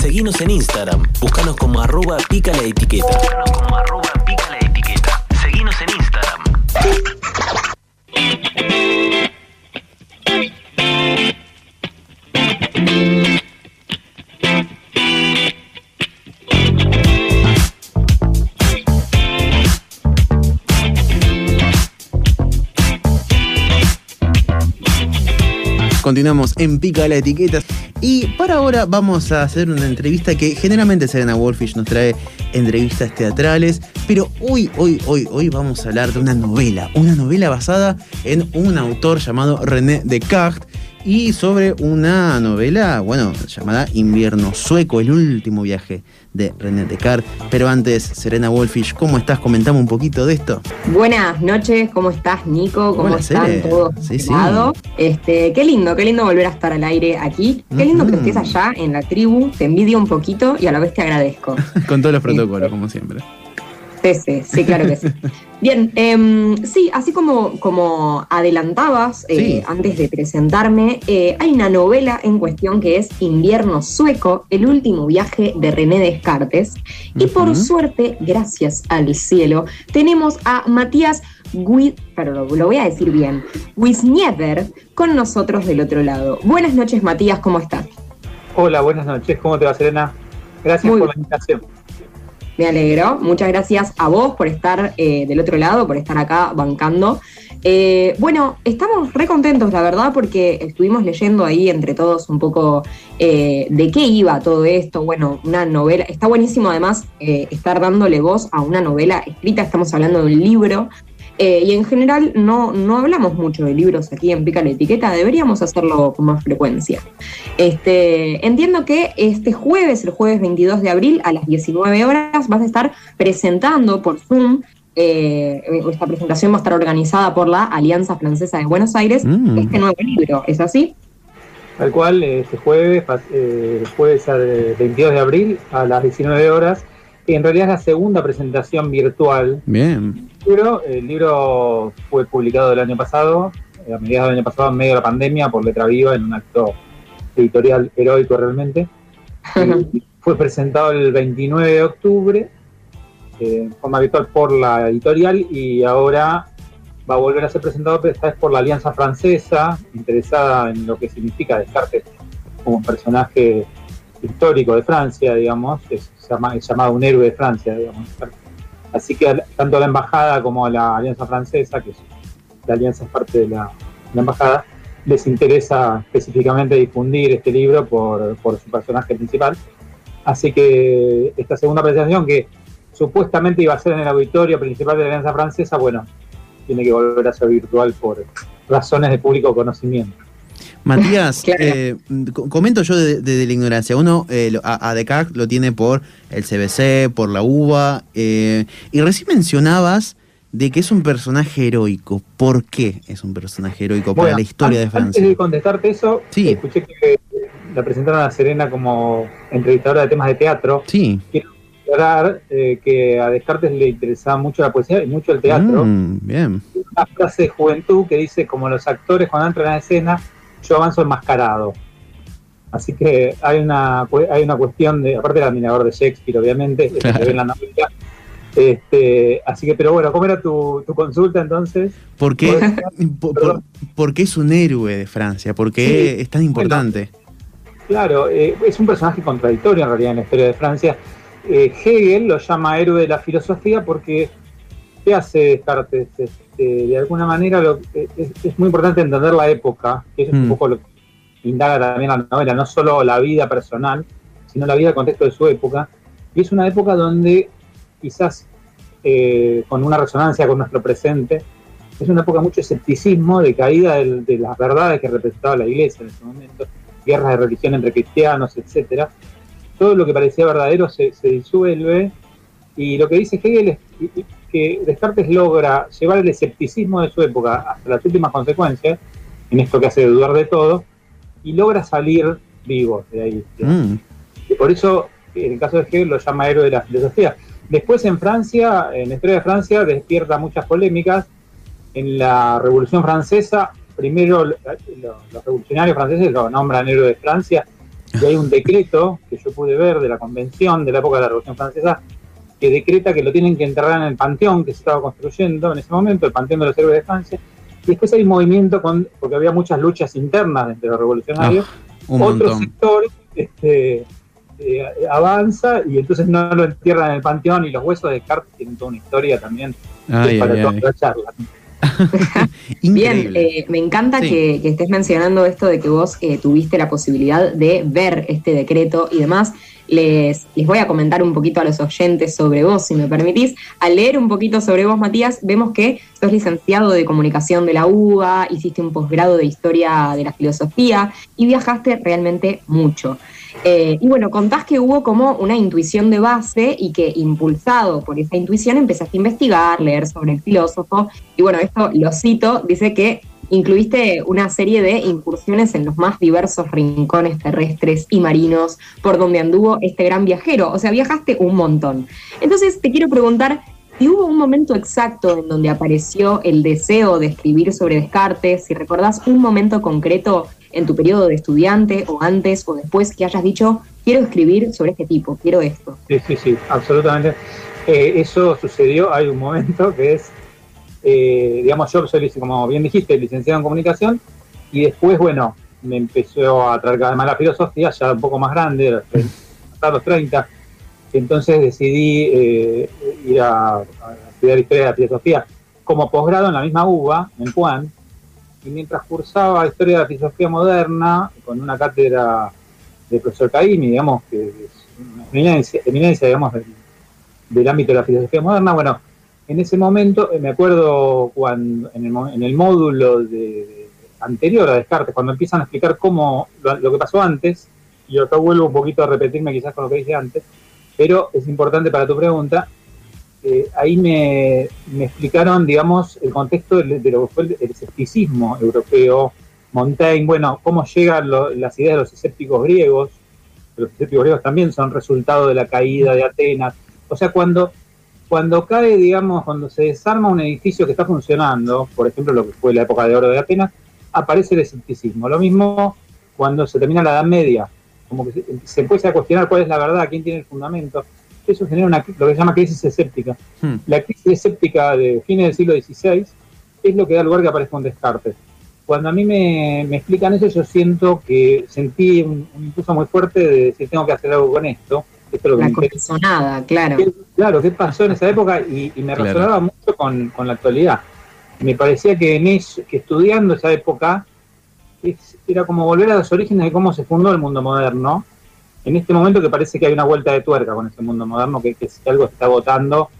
Seguinos en Instagram. Búscanos como arroba pica la etiqueta. Búscanos como arroba pica la etiqueta. Seguinos en Instagram. Continuamos en Pica la Etiqueta. Y para ahora vamos a hacer una entrevista que generalmente Serena Wolfish nos trae entrevistas teatrales. Pero hoy, hoy, hoy, hoy vamos a hablar de una novela. Una novela basada en un autor llamado René Descartes. Y sobre una novela, bueno, llamada Invierno Sueco, el último viaje de René Descartes. Pero antes, Serena Wolfish, ¿cómo estás? Comentame un poquito de esto. Buenas noches, ¿cómo estás, Nico? ¿Cómo Hola, están todos? Sí, sí. Este, qué lindo, qué lindo volver a estar al aire aquí. Qué lindo que estés allá en la tribu. Te envidio un poquito y a la vez te agradezco. Con todos los protocolos, como siempre. Sí, sí, sí, claro que sí. Bien, em, sí, así como, como adelantabas eh, Sí. antes de presentarme, eh, hay una novela en cuestión que es Invierno Sueco, el último viaje de René Descartes. Y por suerte, gracias al cielo, tenemos a Matías Gui, pero lo, voy a decir bien, Wisniever con nosotros del otro lado. Buenas noches, Matías, ¿cómo estás? Hola, buenas noches. ¿Cómo te va, Serena? Gracias Muy por la invitación. Me alegro. Muchas gracias a vos por estar eh, del otro lado, por estar acá bancando. Eh, bueno, estamos re contentos, la verdad, porque estuvimos leyendo ahí entre todos un poco eh, de qué iba todo esto. Bueno, una novela. Está buenísimo además estar dándole voz a una novela escrita. Estamos hablando de un libro. Eh, y en general no, no hablamos mucho de libros aquí en Pica la Etiqueta, deberíamos hacerlo con más frecuencia. Este, entiendo que este jueves, el jueves 22 de abril, a las 19 horas, vas a estar presentando por Zoom. eh, esta presentación va a estar organizada por la Alianza Francesa de Buenos Aires, Mm. este nuevo libro, ¿es así? Tal cual, eh, este jueves, eh, jueves eh, 22 de abril a las 19 horas. En realidad es la segunda presentación virtual Bien. Libro. El libro fue publicado el año pasado, eh, a mediados del año pasado, en medio de la pandemia, por Letra Viva, en un acto editorial heroico realmente. Y fue presentado el 29 de octubre eh, en forma virtual por la editorial y ahora va a volver a ser presentado, pero esta vez por la Alianza Francesa, interesada en lo que significa Descartes como un personaje histórico de Francia, digamos, es, llama- es llamado un héroe de Francia, digamos. Así que tanto la embajada como la Alianza Francesa, que la Alianza es parte de la, embajada, les interesa específicamente difundir este libro por su personaje principal. Así que esta segunda presentación, que supuestamente iba a ser en el auditorio principal de la Alianza Francesa, bueno, tiene que volver a ser virtual por razones de público conocimiento. Matías, Claro. eh, co- comento yo desde de, la ignorancia. Uno eh, lo- a, a Descartes lo tiene por el CBC, por la UBA, eh, y recién mencionabas de que es un personaje heroico. ¿Por qué es un personaje heroico para la historia de an- Francia? Antes de contestarte eso, Sí. escuché que la presentaron a Serena como entrevistadora de temas de teatro. Sí. Aclarar eh, que a Descartes le interesaba mucho la poesía y mucho el teatro. Mm, bien. Una frase de juventud que dice, como los actores cuando entran a la escena, yo avanzo enmascarado. Así que hay una, hay una cuestión de, aparte era admirador de Shakespeare, obviamente, se ve en la novela. Este, así que, pero bueno, ¿cómo era tu, tu consulta entonces? ¿Por qué, Bueno, por, perdón. por- por qué es un héroe de Francia? ¿Por qué Sí, es tan importante? Claro, eh, es un personaje contradictorio en realidad en la historia de Francia. Eh, Hegel lo llama héroe de la filosofía porque ¿qué hace Descartes? Este, de alguna manera lo- es, es muy importante entender la época, que es un Mm. poco lo que indaga también la novela, no solo la vida personal, sino la vida en contexto de su época. Y es una época donde quizás eh, con una resonancia con nuestro presente, es una época de mucho escepticismo, de caída de las verdades que representaba la iglesia en ese momento, guerras de religión entre cristianos, etcétera. Todo lo que parecía verdadero se, se disuelve y lo que dice Hegel es que Descartes logra llevar el escepticismo de su época hasta las últimas consecuencias, en esto que hace dudar de todo, y logra salir vivo de ahí. Mm, Y por eso, en el caso de Hegel, lo llama héroe de la filosofía. Después en Francia, en la historia de Francia, despierta muchas polémicas. En la Revolución Francesa, primero lo- lo- los revolucionarios franceses lo nombran héroe de Francia, Y hay un decreto que yo pude ver de la convención de la época de la Revolución Francesa que decreta que lo tienen que enterrar en el panteón que se estaba construyendo en ese momento, el panteón de los héroes de Francia. Y después hay movimiento, con, porque había muchas luchas internas entre los revolucionarios. Ah, un Otro montón. sector este, eh, avanza y entonces no lo entierran en el panteón y los huesos de Descartes tienen toda una historia también Ay, para ay, toda ay. la charla. Bien, eh, me encanta Sí. que, que estés mencionando esto de que vos eh, tuviste la posibilidad de ver este decreto y demás. Les, les voy a comentar un poquito a los oyentes sobre vos, si me permitís. Al leer un poquito sobre vos, Matías, vemos que sos licenciado de comunicación de la UBA, hiciste un posgrado de historia de la filosofía y viajaste realmente mucho. Eh, y bueno, contás que hubo como una intuición de base y que impulsado por esa intuición empezaste a investigar, leer sobre el filósofo. Y bueno, esto lo cito, dice que incluiste una serie de incursiones en los más diversos rincones terrestres y marinos por donde anduvo este gran viajero. O sea, viajaste un montón. Entonces te quiero preguntar, si hubo un momento exacto en donde apareció el deseo de escribir sobre Descartes, si recordás un momento concreto en tu periodo de estudiante o antes o después que hayas dicho, quiero escribir sobre este tipo, quiero esto. Sí, sí, sí, absolutamente. Eh, eso sucedió, hay un momento que es, eh, digamos, yo soy, como bien dijiste, licenciado en comunicación, y después, bueno, me empezó a traer cada la filosofía, ya un poco más grande, hasta los 30, entonces decidí eh, ir a, a estudiar historia de la filosofía como posgrado en la misma UBA, en Juan, y mientras cursaba historia de la filosofía moderna, con una cátedra del profesor Caimi, digamos, que es una eminencia, digamos, del, ámbito de la filosofía moderna. Bueno, en ese momento, eh, me acuerdo cuando en el, en el módulo de- anterior a Descartes, cuando empiezan a explicar cómo lo, lo que pasó antes, y acá vuelvo un poquito a repetirme quizás con lo que dije antes, pero es importante para tu pregunta, eh, ahí me, me explicaron, digamos, el contexto de, lo que fue el, el escepticismo europeo, Montaigne, bueno, cómo llegan lo- las ideas de los escépticos griegos, los escépticos griegos también son resultado de la caída de Atenas. O sea, cuando, cuando cae, digamos, cuando se desarma un edificio que está funcionando, por ejemplo, lo que fue la época de oro de Atenas, aparece el escepticismo. Lo mismo cuando se termina la Edad Media, como que se, se empieza a cuestionar cuál es la verdad, quién tiene el fundamento. Eso genera una, lo que se llama crisis escéptica. Hmm. La crisis escéptica de fines del siglo XVI es lo que da lugar que aparezca un Descartes. Cuando a mí me, me explican eso, yo siento que sentí un, un impulso muy fuerte de decir, tengo que hacer algo con esto. Esto es lo que La corazonada, claro. ¿Qué- claro, ¿qué pasó en esa época? Y, y me Claro. resonaba mucho con, con la actualidad. Me parecía que, en eso, que estudiando esa época es- era como volver a los orígenes de cómo se fundó el mundo moderno. En este momento que parece que hay una vuelta de tuerca con ese mundo moderno, que, que algo está agotando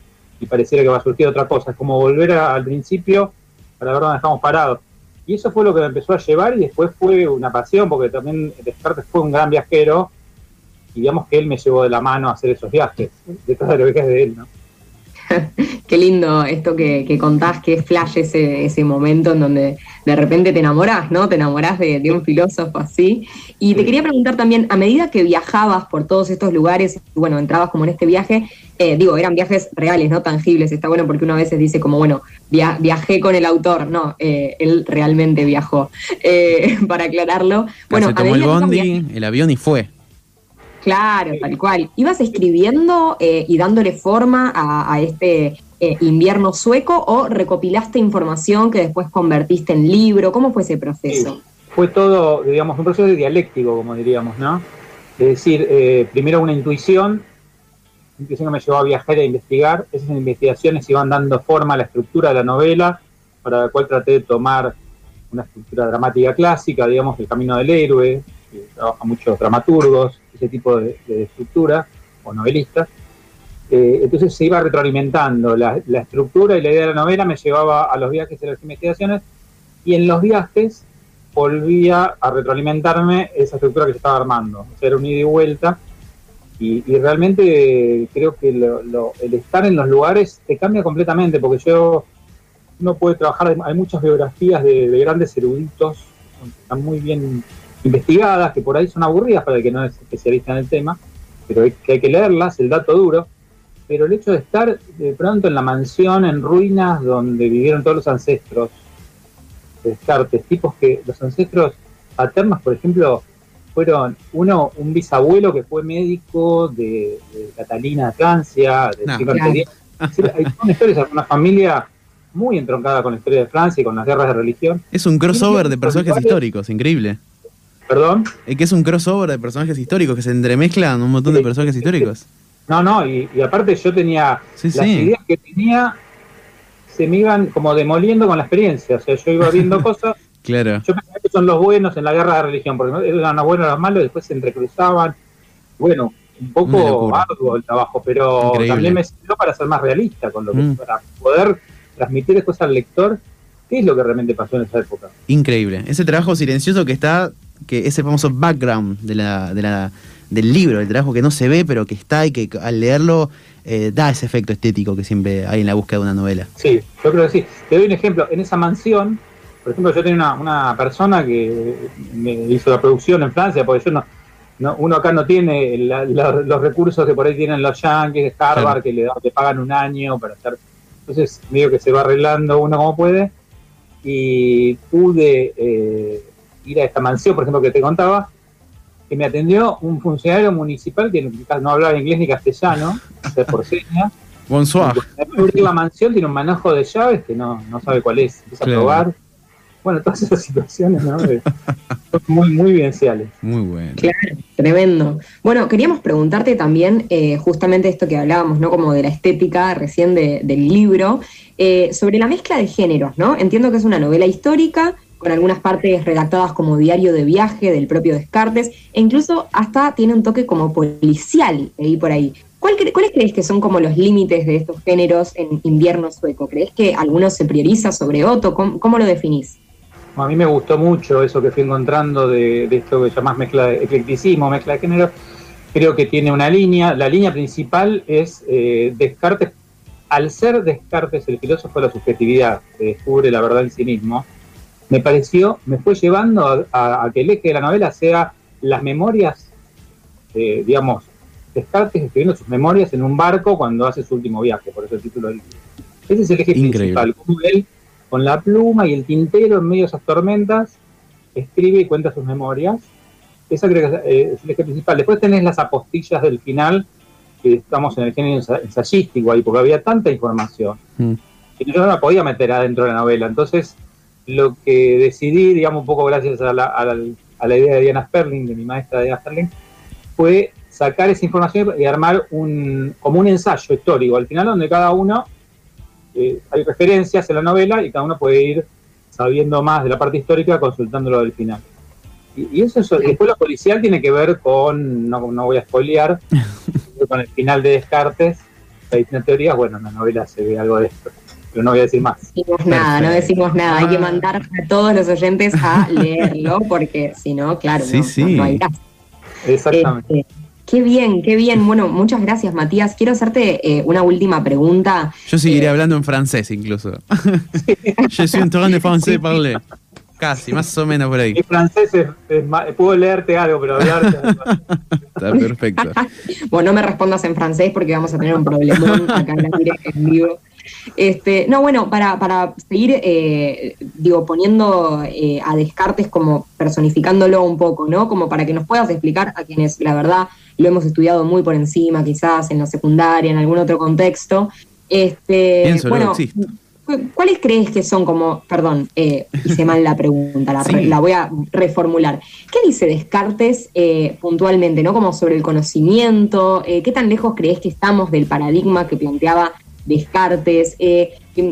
y pareciera que va a surgir otra cosa. Es como volver a- al principio para ver dónde estamos parados. Y eso fue lo que me empezó a llevar y después fue una pasión, porque también Descartes fue un gran viajero y digamos que él me llevó de la mano a hacer esos viajes, detrás de lo que es de él, ¿no? Qué lindo esto que, que contás, que es flash ese, ese momento en donde de repente te enamorás, ¿no? Te enamorás de, de un filósofo así. Y te quería preguntar también, a medida que viajabas por todos estos lugares, bueno, entrabas como en este viaje, eh, digo, eran viajes reales, no tangibles, está bueno porque uno a veces dice como, bueno, via- viajé con el autor, no, eh, él realmente viajó, Eh, para aclararlo. Bueno, se a tomó el que bondi, el avión y fue. Claro, tal cual. ¿Ibas escribiendo eh, y dándole forma a, este eh, invierno sueco o recopilaste información que después convertiste en libro? ¿Cómo fue ese proceso? Fue todo, digamos, un proceso dialéctico, como diríamos, ¿no? Es decir, eh, primero una intuición, intuición que me llevó a viajar e investigar. Esas investigaciones iban dando forma a la estructura de la novela, para la cual traté de tomar una estructura dramática clásica, digamos, el camino del héroe, que trabaja muchos dramaturgos, ese tipo de, de estructura, o novelistas. Eh, entonces se iba retroalimentando la, la estructura y la idea de la novela me llevaba a los viajes y las investigaciones, y en los viajes volvía a retroalimentarme esa estructura que se estaba armando, hacer un ida y vuelta. Y, realmente eh, creo que lo- el estar en los lugares te cambia completamente, porque yo no puede trabajar, hay muchas biografías de, de grandes eruditos, están muy bien investigadas, que por ahí son aburridas para el que no es especialista en el tema, pero hay, que hay que leerlas, el dato duro. Pero el hecho de estar de pronto en la mansión en ruinas donde vivieron todos los ancestros, de Descartes, tipos que los ancestros paternos, por ejemplo, fueron uno, un bisabuelo que fue médico de, de Catalina de Francia, de No. decir, Hay son historias, una familia muy entroncada con la historia de Francia y con las guerras de religión. Es un crossover de personajes históricos, increíble. Perdón. Es que es un crossover de personajes históricos que se entremezclan un montón de personajes históricos. No, no, y, y aparte yo tenía Sí, las sí. ideas que tenía se me iban como demoliendo con la experiencia. O sea, yo iba viendo cosas, Claro. yo pensaba que son los buenos en la guerra de religión, porque eran los buenos y los malos, después se entrecruzaban. Bueno, un poco arduo el trabajo, pero Increíble. también me sirvió para ser más realista con lo que Mm. para poder transmitir después al lector qué es lo que realmente pasó en esa época. Increíble. Ese trabajo silencioso que está, que ese famoso background de la, de la, del libro, el trabajo que no se ve, pero que está y que al leerlo eh, da ese efecto estético que siempre hay en la búsqueda de una novela. Sí, yo creo que sí. Te doy un ejemplo. En esa mansión, por ejemplo, yo tenía una, una persona que me hizo la producción en Francia, porque yo no, no- uno acá no tiene la- la- los recursos que por ahí tienen los yankees de Harvard, Claro. que le, le pagan un año para hacer. Entonces, medio que se va arreglando uno como puede. Y pude eh, ir a esta mansión, por ejemplo, que te contaba, que me atendió un funcionario municipal que no hablaba inglés ni castellano, por señas. Bonsoir. Abrir la mansión tiene un manojo de llaves que no, no sabe cuál es. Empieza Claro. a probar. Bueno, todas esas situaciones, ¿no? Muy, muy vivenciales. Muy bueno. Claro, tremendo. Bueno, queríamos preguntarte también eh, justamente esto que hablábamos, ¿no? Como de la estética recién de- del libro, eh, sobre la mezcla de géneros, ¿no? Entiendo que es una novela histórica, con algunas partes redactadas como diario de viaje del propio Descartes, e incluso hasta tiene un toque como policial, leí por ahí. ¿Cuál cre- ¿Cuáles crees que son como los límites de estos géneros en invierno sueco? ¿Crees que alguno se prioriza sobre otro? ¿Cómo, cómo lo definís? A mí me gustó mucho eso que fui encontrando de, de esto que llamás mezcla de eclecticismo, mezcla de género. Creo que tiene una línea. La línea principal es eh, Descartes. Al ser Descartes el filósofo de la subjetividad, que descubre la verdad en sí mismo, me pareció, me fue llevando a, a- a que el eje de la novela sea las memorias, eh, digamos, Descartes escribiendo sus memorias en un barco cuando hace su último viaje, por eso el título del libro. Ese es el eje Increíble. principal, como él, con la pluma y el tintero en medio de esas tormentas, escribe y cuenta sus memorias. Esa creo que es, eh, el eje principal. Después tenés las apostillas del final, que estamos en el género ensa- ensayístico ahí, porque había tanta información Mm. que yo no la podía meter adentro de la novela. Entonces, lo que decidí, digamos, un poco gracias a la, a la- a la idea de Diana Sperling, de mi maestra Diana Sperling, fue sacar esa información y armar un, como un ensayo histórico al final, donde cada uno, eh, hay referencias en la novela y cada uno puede ir sabiendo más de la parte histórica consultándolo del final. Y, y eso, es- después lo policial tiene que ver con, no, no voy a spoilear, con el final de Descartes, hay distintas teorías, bueno, en la novela se ve algo de esto, pero no voy a decir más. decimos nada, no decimos nada. Hay que Ah. mandar a todos los oyentes a leerlo, porque si no, claro, Sí, no, sí. no- no hay gracia. Exactamente. Este, qué bien, qué bien. Bueno, muchas gracias, Matías. Quiero hacerte eh, una última pregunta. Yo seguiré Eh, hablando en francés incluso. Je suis en train de français parler. Casi, más o menos por ahí. Mi francés es, es ma- puedo leerte algo, pero hablarte. Está perfecto. Bueno, no me respondas en francés porque vamos a tener un problemón acá en la en vivo. Este, no, bueno, para, para seguir, eh, digo, poniendo eh, a Descartes como personificándolo un poco, ¿no? Como para que nos puedas explicar a quienes, la verdad, lo hemos estudiado muy por encima, quizás en la secundaria, en algún otro contexto. Este, Pienso, bueno, existe. ¿cu- ¿cuáles crees que son como, perdón, eh, hice mal la pregunta, la, re- Sí. la voy a reformular. ¿Qué dice Descartes eh, puntualmente, no? Como sobre el conocimiento, eh, ¿qué tan lejos crees que estamos del paradigma que planteaba Descartes? Eh,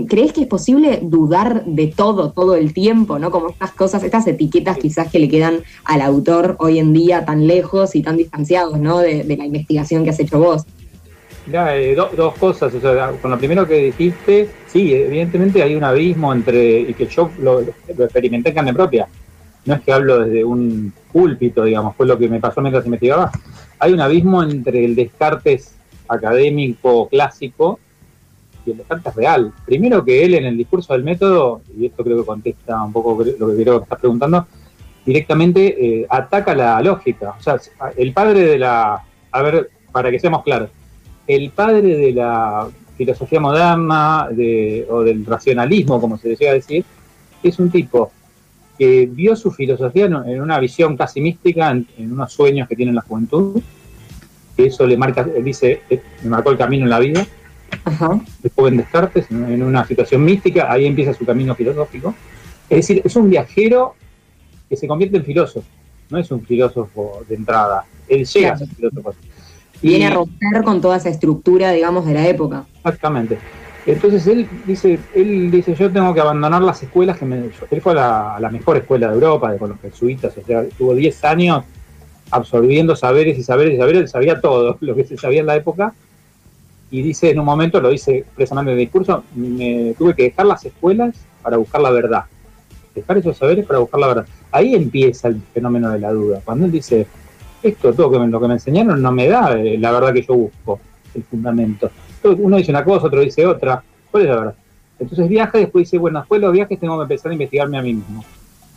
¿Crees que es posible dudar de todo, todo el tiempo, no? Como estas cosas, estas etiquetas quizás que le quedan al autor hoy en día tan lejos y tan distanciados, ¿no? De, la investigación que has hecho vos. Mirá, eh, do- dos cosas. Con lo primero que dijiste, sí, evidentemente hay un abismo entre. y que yo lo, lo experimenté en carne propia. No es que hablo desde un púlpito, digamos, fue lo que me pasó mientras investigaba. Hay un abismo entre el Descartes académico clásico y el Descartes real. Primero que él en el discurso del método, y esto creo que contesta un poco lo que creo que estás preguntando, directamente eh, ataca la lógica. O sea, el padre de la. A ver, para que seamos claros, el padre de la filosofía moderna de, o del racionalismo, como se decía decir, es un tipo que vio su filosofía en, una visión casi mística, en, unos sueños que tiene la juventud, que eso le marca, dice, eh, me marcó el camino en la vida. Ajá. El joven Descartes, en una situación mística, ahí empieza su camino filosófico. Es decir, es un viajero que se convierte en filósofo, no es un filósofo de entrada, él llega a ser filósofo. Viene a romper con toda esa estructura, digamos, de la época. Exactamente. Entonces él dice, él dice, yo tengo que abandonar las escuelas que me... Él fue a la, mejor escuela de Europa, de con los jesuitas, o sea, tuvo 10 años absorbiendo saberes y saberes y saberes, sabía todo lo que se sabía en la época, y dice en un momento, lo dice precisamente en el discurso, me tuve que dejar las escuelas para buscar la verdad, dejar esos saberes para buscar la verdad. Ahí empieza el fenómeno de la duda, cuando él dice, esto, todo lo que me enseñaron no me da eh, la verdad que yo busco, el fundamento uno dice una cosa, otro dice otra. ¿Cuál es la verdad? Entonces viaja y después dice, bueno, después de los viajes tengo que empezar a investigarme a mí mismo.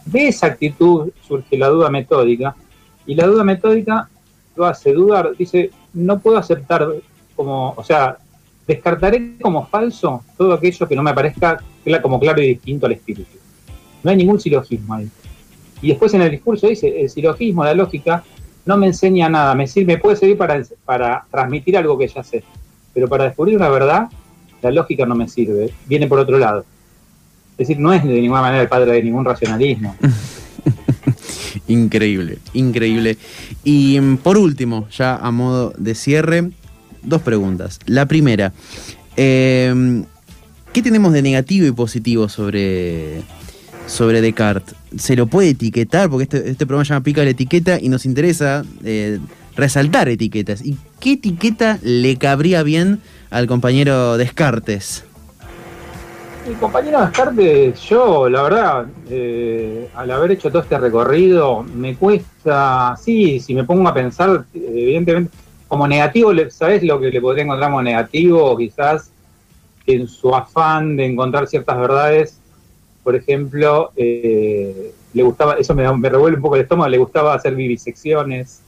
De esa actitud surge la duda metódica, y la duda metódica lo hace dudar, dice, no puedo aceptar como, o sea, descartaré como falso todo aquello que no me parezca como claro y distinto al espíritu. No hay ningún silogismo ahí. Y después en el discurso dice, el silogismo, la lógica, no me enseña nada, me, sirve, puede servir para, para transmitir algo que ya sé pero para descubrir una verdad, la lógica no me sirve, viene por otro lado. Es decir, no es de ninguna manera el padre de ningún racionalismo. increíble, increíble. Y mm, por último, ya a modo de cierre, dos preguntas. La primera, em, ¿qué tenemos de negativo y positivo sobre, sobre Descartes? ¿Se lo puede etiquetar? Porque este, este programa se llama Pica la Etiqueta y nos interesa eh, resaltar etiquetas. ¿Y qué etiqueta le cabría bien al compañero Descartes? El compañero Descartes, yo, la verdad, eh, al haber hecho todo este recorrido, me cuesta, sí, si me pongo a pensar, evidentemente, como negativo, ¿sabes lo que le podría encontrar como negativo? Quizás en su afán de encontrar ciertas verdades, por ejemplo, eh, le gustaba, eso me, me revuelve un poco el estómago, le gustaba hacer vivisecciones,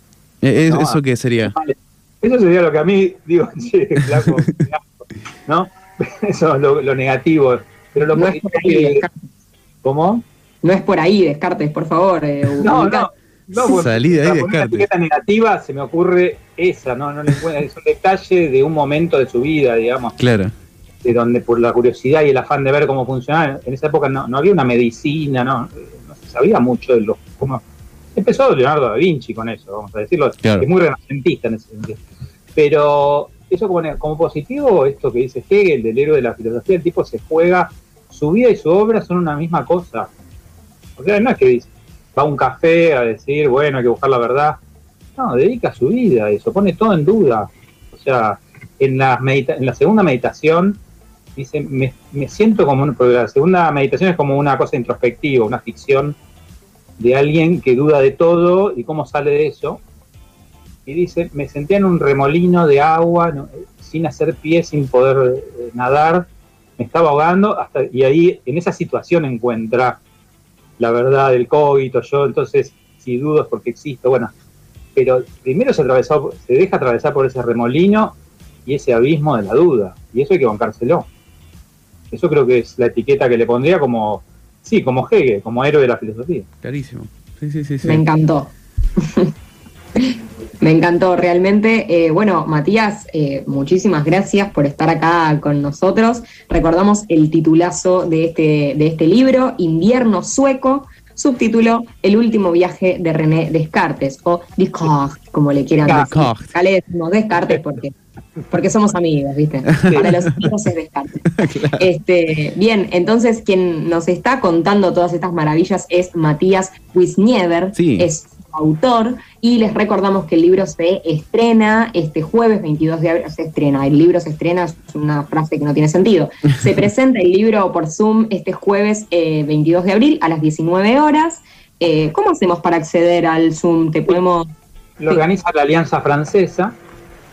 eh, ¿Eso qué sería? Eso sería lo que a mí, digo, che, flaco, ¿no? Eso es lo, negativo. Pero lo no es por ahí, ¿Cómo? No es por ahí, Descartes, por favor. Eh, no, no. Ahí, Descartes. Una etiqueta negativa se me ocurre esa, ¿no? no le es un detalle de un momento de su vida, digamos. Claro. De donde por la curiosidad y el afán de ver cómo funcionaba, en esa época no, no había una medicina, ¿no? No se sabía mucho de los, cómo, Empezó Leonardo da Vinci con eso, vamos a decirlo, es muy renacentista en ese sentido. Pero eso como, como positivo, esto que dice Hegel, del héroe de la filosofía, el tipo se juega, su vida y su obra son una misma cosa. O sea, no es que va a un café a decir, bueno, hay que buscar la verdad. No, dedica su vida a eso, pone todo en duda. O sea, en la, en la segunda meditación dice, me, siento como, porque la segunda meditación es como una cosa introspectiva, una ficción de alguien que duda de todo y cómo sale de eso. Y dice, me senté en un remolino de agua, sin hacer pie, sin poder eh, nadar, me estaba ahogando, hasta, y ahí en esa situación encuentra la verdad del COVID, yo, entonces, si dudo es porque existo, bueno, pero primero se, atravesó, se deja atravesar por ese remolino y ese abismo de la duda, y eso hay que bancárselo. Eso creo que es la etiqueta que le pondría como Sí, como Hegel, como héroe de la filosofía. Clarísimo. Sí, sí, sí. Me encantó. Me encantó realmente. Eh, bueno, Matías, eh, muchísimas gracias por estar acá con nosotros. Recordamos el titulazo de este, de este libro, Invierno Sueco, subtítulo El último viaje de René Descartes, o Descartes, como le quieran decir. no Descartes porque porque somos amigos, ¿viste? Para los amigos es descarte. este, bien, entonces quien nos está contando todas estas maravillas es Matías Wisniever, es autor, y les recordamos que el libro se estrena este jueves 22 de abril, se estrena, el libro se estrena, es una frase que no tiene sentido. Se presenta el libro por Zoom este jueves 22 eh, de abril a las 19 horas. Eh, ¿Cómo hacemos para acceder al Zoom? ¿Te podemos...? Lo organiza la Alianza Francesa,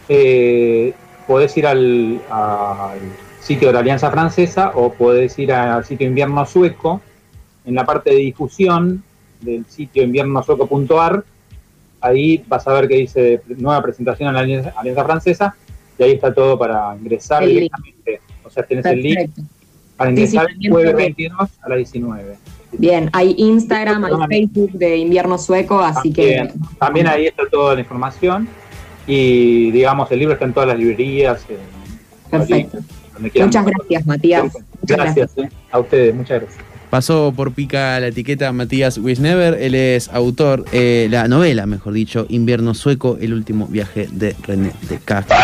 eh, podés ir al, sitio de la Alianza Francesa o podés ir al sitio Invierno Sueco. En la parte de difusión del sitio inviernosueco.ar, ahí vas a ver que dice nueva presentación a la Alianza, Francesa y ahí está todo para ingresar directamente. O sea, tenés el link para ingresar el jueves 22 a las 19. Bien, hay Instagram, hay Facebook de Invierno Sueco, así También, que... también ahí está toda la información y digamos el libro está en todas las librerías. en Perfecto. Muchas gracias, Matías. Muchas Gracias, eh, a ustedes, muchas gracias. Pasó por Pica la etiqueta Matías Wisnever, él es autor, eh, la novela, mejor dicho, Invierno Sueco, el último viaje de René Descartes.